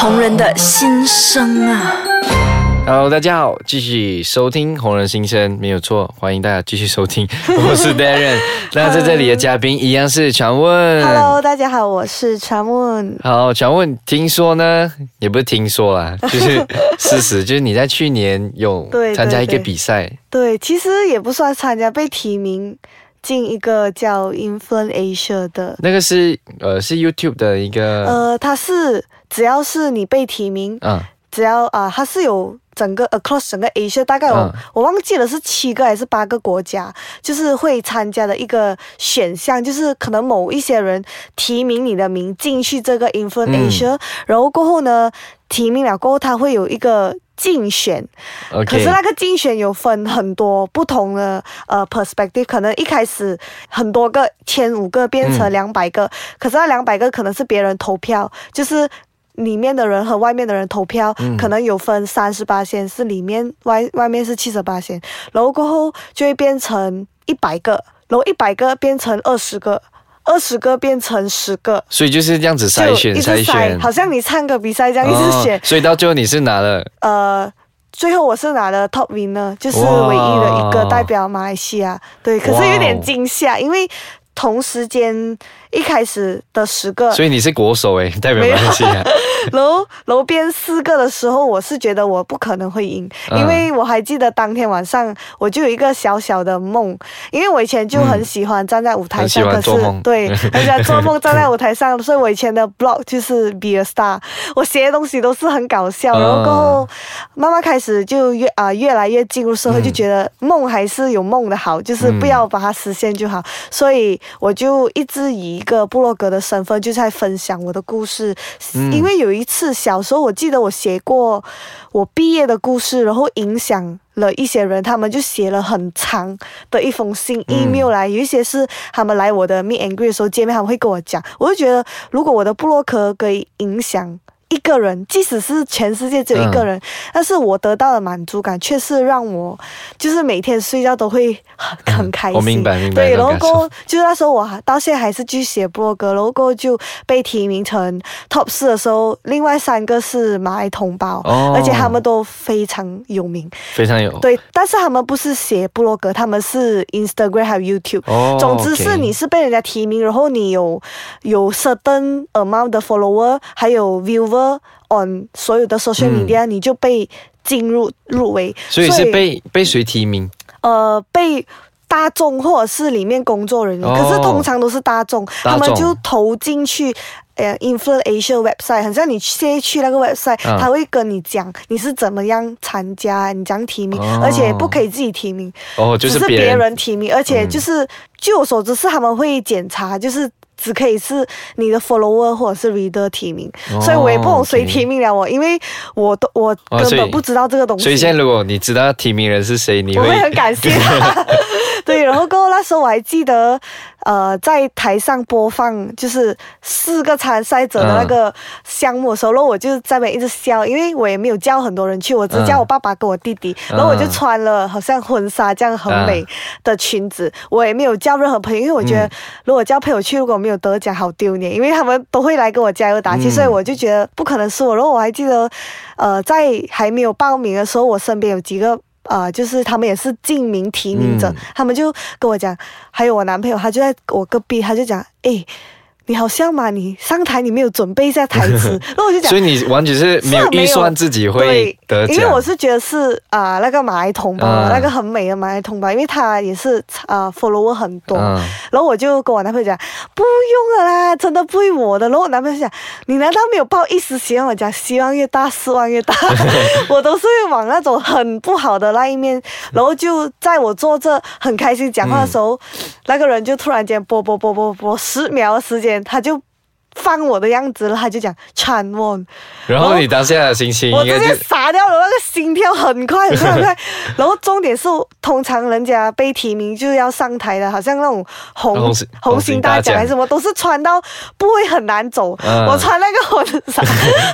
红人的心声啊！Hello，大家好，继续收听《红人心声》，没有错，欢迎大家继续收听，我是 Darren。那在这里的嘉宾一样是传问。Hello，大家好，我是传问。好，传问，听说呢，也不是听说啦，就是事实，就是你在去年有参加一个对比赛，对，其实也不算参加，被提名进一个叫 Influence Asia 的。那个是呃是 YouTube 的一个，呃，它是只要是你被提名，嗯，只要啊、它是有整个 across 整个 Asia，大概我、嗯。我忘记了是七个还是八个国家，就是会参加的一个选项，就是可能某一些人提名你的名进去这个 Influence 嗯。Asia，、然后过后呢，提名了过后，他会有一个竞选。可是那个竞选有分很多不同的呃 perspective，可能一开始很多个千五个变成嗯两百个，可是那两百个可能是别人投票，就是。里面的人和外面的人投票，嗯可能有分三十八先是里面外外面是七十八先，然后过后就会变成一百个，然后一百个变成二十个，二十个变成十个，所以就是这样子筛选筛选，好像你唱歌比赛这样一直选，哦所以到最后你是拿了？呃，最后我是拿了 top winner，就是唯一的一个代表马来西亚。对，可是有点惊吓，因为同时间一开始的十个，所以你是国手诶，代表马来西亚。楼楼边四个的时候，我是觉得我不可能会赢，嗯。因为我还记得当天晚上我就有一个小小的梦，因为我以前就很喜欢站在舞台上，可是对，很喜欢做梦站在舞台上，所以我以前的 blog 就是 be a star，我写的东西都是很搞笑，然后过后慢慢开始就越啊、越来越进入社会，嗯就觉得梦还是有梦的好，就是不要把它实现就好，所以我就一直以一个部落格的身份就在分享我的故事，嗯因为有一次小时候我记得我写过我毕业的故事，然后影响。了一些人，他们就写了很长的一封信、嗯 email 来，有一些是他们来我的 meet and greet 的时候见面，他们会跟我讲，我就觉得如果我的部落格可以影响一个人，即使是全世界只有一个人，但是我得到的满足感却是让我就是每天睡觉都会很很开心。我明白明白对，然后过就是那时候我还到现在还是继续写部落格，然后过就被提名成 top 四的时候，另外三个是马来同胞，哦而且他们都非常有名。非常有对，但是他们不是写部落格，他们是 Instagram 还有 YouTube。哦总之是你是被人家提名，然后你有有 certain amount 的 follower，还有 viewer on 所有的 social 嗯 media，、你就被进入入围。所以是被被谁提名？呃被。大众或者是里面工作人员，哦可是通常都是大众，大众他们就投进去。呃，Influence Asia website，很像你现在去那个 website，、嗯他会跟你讲你是怎么样参加，你怎样提名，哦而且不可以自己提名，哦，就是别人提名，而且就是、据我所知是他们会检查，就是只可以是你的 follower 或者是 reader 提名，哦所以我也不懂谁提名。了我，因为我都我根本不知道这个东西。所以现在如果你知道提名人是谁，你会我会很感谢。他。对，然后过后那时候我还记得，呃，在台上播放就是四个参赛者的那个项目的时候，然后我就在那边一直笑，因为我也没有叫很多人去，我只叫我爸爸跟我弟弟，然后我就穿了好像婚纱这样很美的裙子，我也没有叫任何朋友，因为我觉得如果叫朋友去，如果没有得奖好丢脸，因为他们都会来给我加油打气，嗯所以我就觉得不可能是我。然后我还记得，呃，在还没有报名的时候，我身边有几个。呃，就是他们也是进名提名者，嗯他们就跟我讲，还有我男朋友，他就在我隔壁，他就讲，诶，你好像嘛，你上台你没有准备一下台词，然后我就讲所以。你完全是没有预算自己会对得奖，因为我是觉得是啊、那个马来同胞，嗯那个很美的马来同胞，因为他也是啊、follower 很多，嗯然后我就跟我男朋友讲，不用了啦，真的不会我的。然后我男朋友讲，你难道没有抱一丝希望？我讲希望越大，失望越大。我都是会往那种很不好的那一面。然后就在我坐这很开心讲话的时候，那个人就突然间播播播播播十秒的时间，他就。放我的样子了，他就讲 Chan Won，然后你当下的心情我就傻掉了，那个心跳很快很快很快。然后重点是，通常人家被提名就要上台的，好像那种红红星大奖还是什么，都是穿到不会很难走。嗯我穿那个我的伞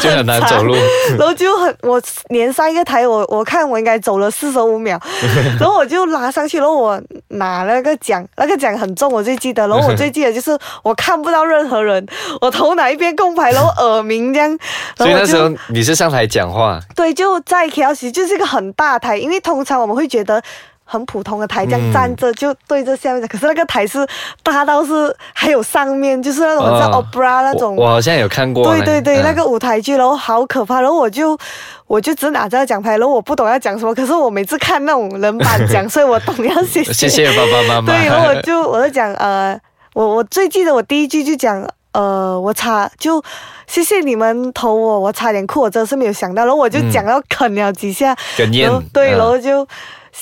就很难走路。然后就很，我连上一个台，我我看我应该走了四十五秒，然后我就拉上去，然后我拿了个奖，那个奖很重，我最记得。然后我最记得就是我看不到任何人，我头哪一边空白，然后耳鸣这样。所以那时候你是上台讲话，对，就在 KLC，就是一个很大的台，因为通常我们会觉得。很普通的台，这嗯样站着就对着下面的，可是那个台是大到是还有上面，就是那种像哦 opera 那种我我好像有看过。对对对，嗯那个舞台剧，然后好可怕，然后我就我就只拿着奖牌，然后我不懂要讲什么，可是我每次看那种人颁奖，所以我懂要谢谢。谢谢爸爸妈妈。对，然后我就我就讲呃，我我最记得我第一句就讲呃，我差就谢谢你们投我，我差点哭，我真是没有想到，然后我就讲到啃了几下，然后对，嗯然后就。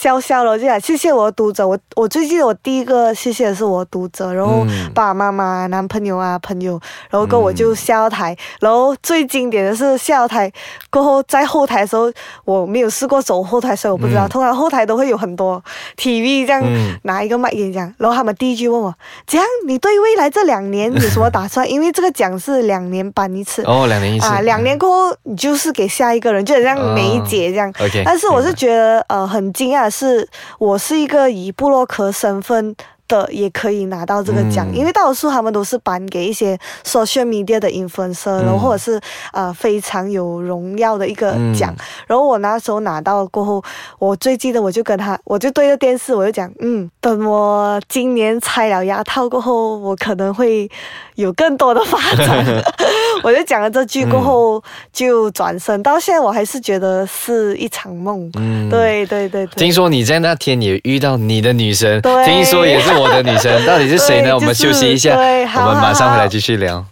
笑笑了，我就讲谢谢我的读者，我我最记得我第一个谢谢的是我的读者，然后嗯。爸爸妈妈、男朋友啊、朋友，然后过后我就下到台，然后最经典的是下到台过后在后台的时候，我没有试过走后台，所以我不知道，嗯。通常后台都会有很多 TV 这样、嗯拿一个麦演讲，然后他们第一句问我，这样你对未来这两年有什么打算？因为这个奖是两年颁一次。哦，两年一次。啊，两年过后你就是给下一个人，就很像每一节这样。OK，但是我是觉得呃很惊讶的是，我是一个以布洛克身份。的也可以拿到这个奖，嗯因为大多数他们都是颁给一些 social media 的 influencer，、然后或者是呃非常有荣耀的一个奖。嗯然后我那时候拿到过后，我最记得我就跟他，我就对着电视我就讲，嗯，等我今年拆了牙套过后，我可能会有更多的发展。我就讲了这句过后、就转身，到现在我还是觉得是一场梦。嗯。对对对对。听说你在那天也遇到你的女神，对听说也是我的女神，到底是谁呢？对我们休息一下，我们马上回来继续聊。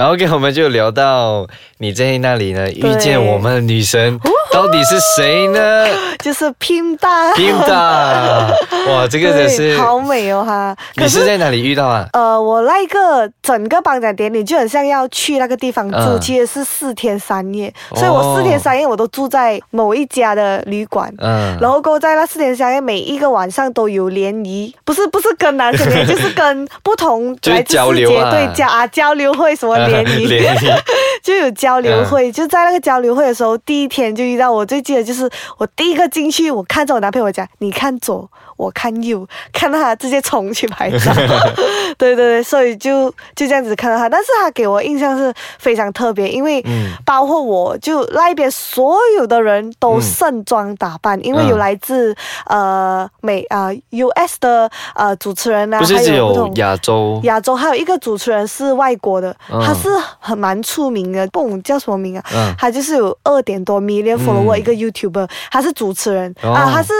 然后 OK，我们就聊到你在那里呢，遇见我们的女神，到底是谁呢？就是拼大，拼大，哇，这个真是，好美哦哈。你是在哪里遇到啊？呃，我那一个整个颁奖典礼就很像要去那个地方住，嗯。其实是四天三夜，哦所以我四天三夜我都住在某一家的旅馆。嗯，然后过后在那四天三夜，每一个晚上都有联谊，不是不是跟男生联谊，就是跟不同就是来自交流啊。世界对交啊交流会什么联谊，联谊，就有交流会，就在那个交流会的时候，第一天就遇到我最记得就是我第一个进去，我看着我男朋友我讲，你看左，我看 you，，看到他直接冲去拍照，对对对，所以就就这样子看到他，但是他给我印象是非常特别，因为嗯。包括我就那一边所有的人都嗯盛装打扮，因为有嗯来自呃美啊、US 的呃主持人啊，不是还只有亚洲，亚洲还有一个主持人是外国的，嗯。他是很蛮出名的，不懂叫什么名啊？嗯。他就是有二点多 million follower、嗯一个 YouTuber，他是主持人、哦。啊，他是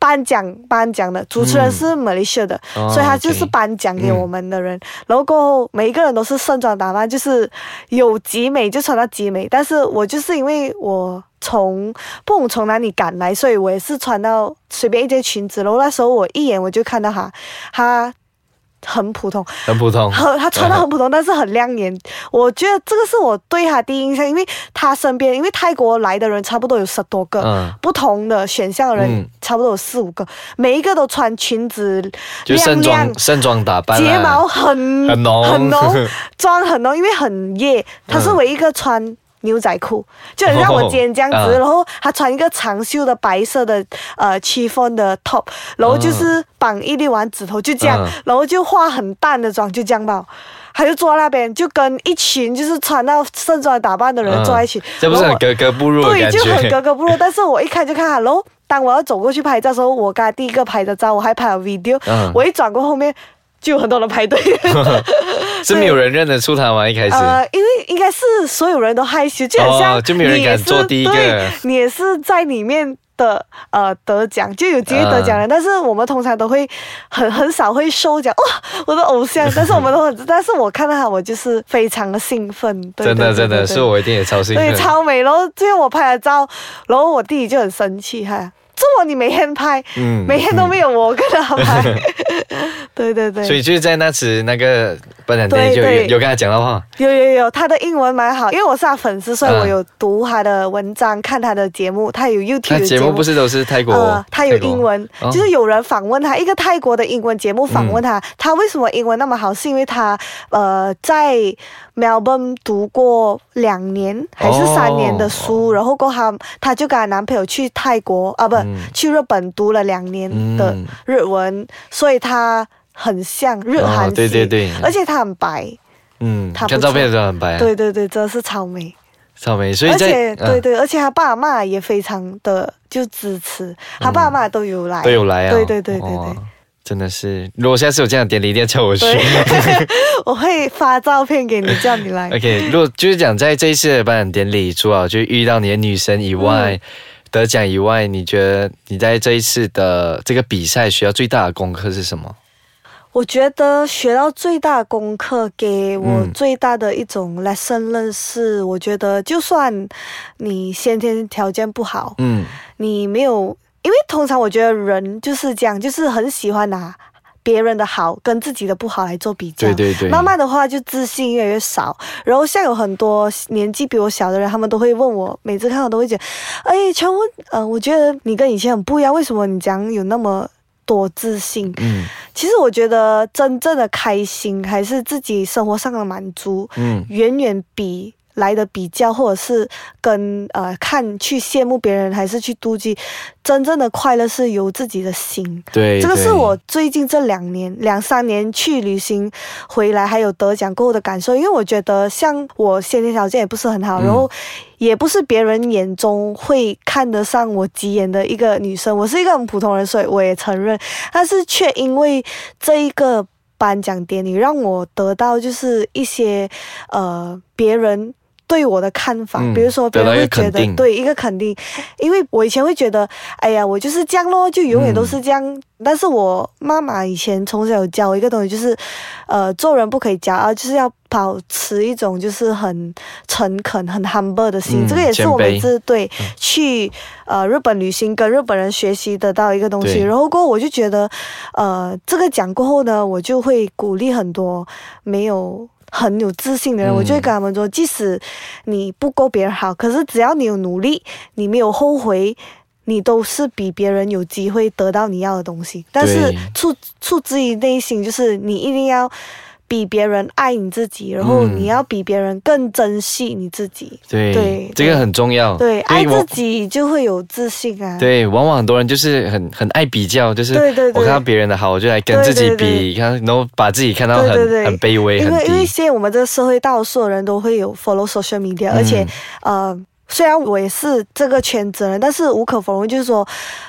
颁奖颁奖的，主持人是 Malaysia 的，哦所以他就是颁奖给我们的人。然后过后每一个人都是盛装打扮，就是有集美就穿到集美，但是我就是因为我。从不懂从哪里赶来，所以我也是穿到随便一件裙子。然后那时候我一眼我就看到他，他很普通，很普通，很他穿的很普通，但是很亮眼。我觉得这个是我对他第一印象，因为他身边，因为泰国来的人差不多有十多个。嗯，不同的选项的人嗯差不多有四五个，每一个都穿裙子，就盛装盛装打扮啊，睫毛很很浓很浓，妆很浓，因为很夜。他是唯一一个穿牛仔裤，就很像我今天这样子。然后他穿一个长袖的白色的呃 chiffon 的 top，然后就是绑一粒丸指头，就这样，嗯然后就化很淡的妆，就这样吧。他就坐在那边，就跟一群就是穿到盛装打扮的人嗯坐在一起，这不是很格格不入的对，就很格？格不入。但是我一看就看哈，然后当我要走过去拍照的时候，我刚才第一个拍的照，我还拍了 video，、嗯我一转过后面就有很多人排队。是没有人认得出他吗？一开始，呃，因为应该是所有人都害羞，就好像、哦就没有人敢做第一个对你也是在里面的呃得奖，就有机会得奖嗯的。但是我们通常都会很很少会收奖，哇，我的偶像。但是我们都很，但是我看到他，我就是非常的兴奋。对真的真的，对对对对是我一定也超兴奋对，奋。超美。然后最后我拍了照，然后我弟弟就很生气，哈，这么你每天拍，嗯每天都没有我跟他拍，对对对，所以就是在那次那个颁奖典礼就有对对。有跟他讲到话，有有有，他的英文蛮好，因为我是他粉丝，所以嗯我有读他的文章，看他的节目，他有 YouTube 的节目不是都是泰国？呃，他有英文，哦。就是有人访问他，一个泰国的英文节目访问他，嗯。他为什么英文那么好？是因为他呃在 Melbourne 读过两年还是三年的书，然后过后他他就跟他男朋友去泰国啊，不、嗯。去日本读了两年的嗯日文，所以他很像日韩对对对。而且他很白，嗯，他不看照片的时候很白啊，对对对，真的是超美。草莓，所以在而且，嗯。对对，而且他爸妈也非常的就支持，他爸妈都有来，都有来啊，对对对对对。真的是，如果下次有这样的典礼，一定要叫我去。我会发照片给你，叫你来。OK，如果就是讲在这一次的颁奖典礼，除了就遇到你的女神以外，嗯得奖以外，你觉得你在这一次的这个比赛学到最大的功课是什么？我觉得学到最大的功课，给我嗯最大的一种 lesson 认识，我觉得就算你先天条件不好，嗯，你没有，因为通常我觉得人就是这样，就是很喜欢拿别人的好跟自己的不好来做比较。对对对，慢慢的话，就自信越来越少。然后像有很多年纪比我小的人，他们都会问我，每次看到都会觉得，哎，全文，呃，我觉得你跟以前很不一样，为什么你讲有那么多自信？嗯其实我觉得真正的开心，还是自己生活上的满足，嗯远远比来的比较，或者是跟呃看去羡慕别人，还是去妒忌，真正的快乐是由自己的心。对，这个是我最近这两年、两三年去旅行回来，还有得奖过后的感受。因为我觉得，像我先天条件也不是很好，嗯然后也不是别人眼中会看得上我几眼的一个女生。我是一个很普通人，所以我也承认。但是却因为这一个颁奖典礼，让我得到就是一些呃别人。对我的看法，嗯比如说别人会觉得对一个肯定，因为我以前会觉得，哎呀，我就是这样咯，就永远都是这样。但是我妈妈以前从小有教我一个东西，就是，呃，做人不可以骄傲，就是要保持一种就是很诚恳、很 humble 的心。嗯这个也是我谦卑每次对去呃日本旅行跟日本人学习得到一个东西。然后过后我就觉得，呃，这个讲过后呢，我就会鼓励很多没有。很有自信的人，嗯我就会跟他们说，即使你不够别人好，可是只要你有努力，你没有后悔，你都是比别人有机会得到你要的东西。但是对出出自于内心，就是你一定要比别人爱你自己，然后嗯你要比别人更珍惜你自己。对对这个很重要。对，爱自己就会有自信啊。对，往往很多人就是很很爱比较，就是我看到别人的好，我就来跟自己比，看然后把自己看到很很卑微、因为因为。现在我们这个社会，大多数的人都会有 follow social media，、嗯而且呃。虽然我也是这个圈子人，但是无可否认，就是说，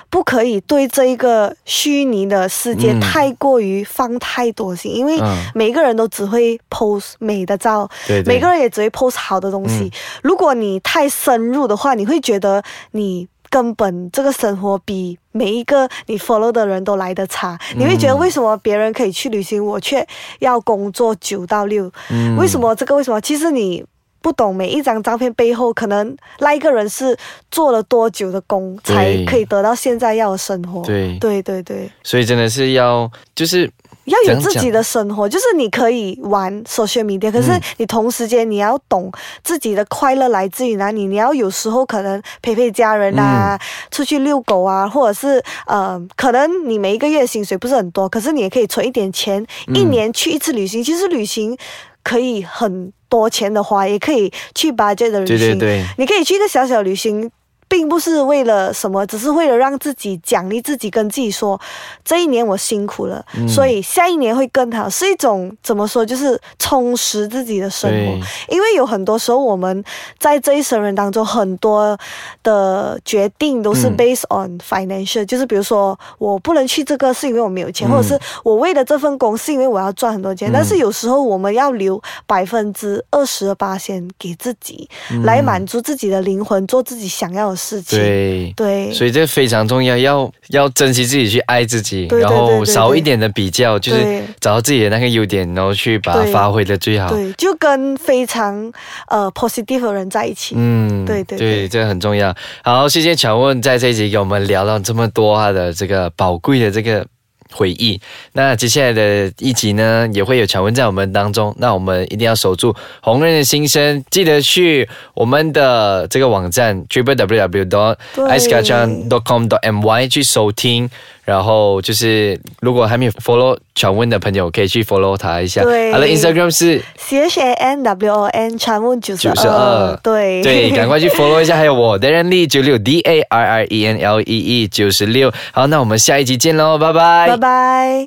不可以对这一个虚拟的世界嗯太过于放太多心，因为嗯每个人都只会 post 美的照，对对，每个人也只会 post 好的东西。嗯如果你太深入的话，你会觉得你根本这个生活比每一个你 follow 的人都来得差。你会觉得嗯为什么别人可以去旅行，我却要工作九到六？嗯为什么这个？为什么？其实你。不懂每一张照片背后，可能那一个人是做了多久的工，才可以得到现在要的生活。对对对对，所以真的是要就是要有自己的生活，就是你可以玩 social media，可是嗯你同时间你要懂自己的快乐来自于哪里。你要有时候可能陪陪家人啊，嗯出去遛狗啊，或者是呃，可能你每一个月薪水不是很多，可是你也可以存一点钱，嗯一年去一次旅行。其实旅行可以很多钱的花，也可以去 budget 的旅行。对对对，你可以去一个小小旅行，并不是为了什么，只是为了让自己奖励自己，跟自己说，这一年我辛苦了，嗯。所以下一年会更好，是一种怎么说，就是充实自己的生活。因为有很多时候我们在这一生人当中，很多的决定都是嗯。based on financial，、就是比如说我不能去这个是因为我没有钱，嗯。或者是我为了这份工是因为我要赚很多钱，嗯。但是有时候我们要留百分之二十的八先给自己。嗯。来满足自己的灵魂，做自己想要的事情。对。对，所以这非常重要，要要珍惜自己，去爱自己，然后少一点的比较，就是找到自己的那个优点，然后去把它发挥的最好。对，就跟非常呃 positive 的人在一起。嗯，对对对，这个很重要。好，谢谢乔问在这一集给我们聊到这么多他的这个宝贵的这个回忆。那接下来的一集呢，也会有强问在我们当中。那我们一定要守住红润的心声，记得去我们的这个网站 triple w w dot i c e k a c h a n dot com dot my 去收听。然后就是，如果还没有 follow 传问的朋友，可以去 follow 他一下。对他的 Instagram 是 C H A N W O N 传问九十二，对对，赶快去 follow 一下。还有我 Darren Lee 九六 D A R R E N L E E 九十六。好，那我们下一集见喽，拜拜，拜拜。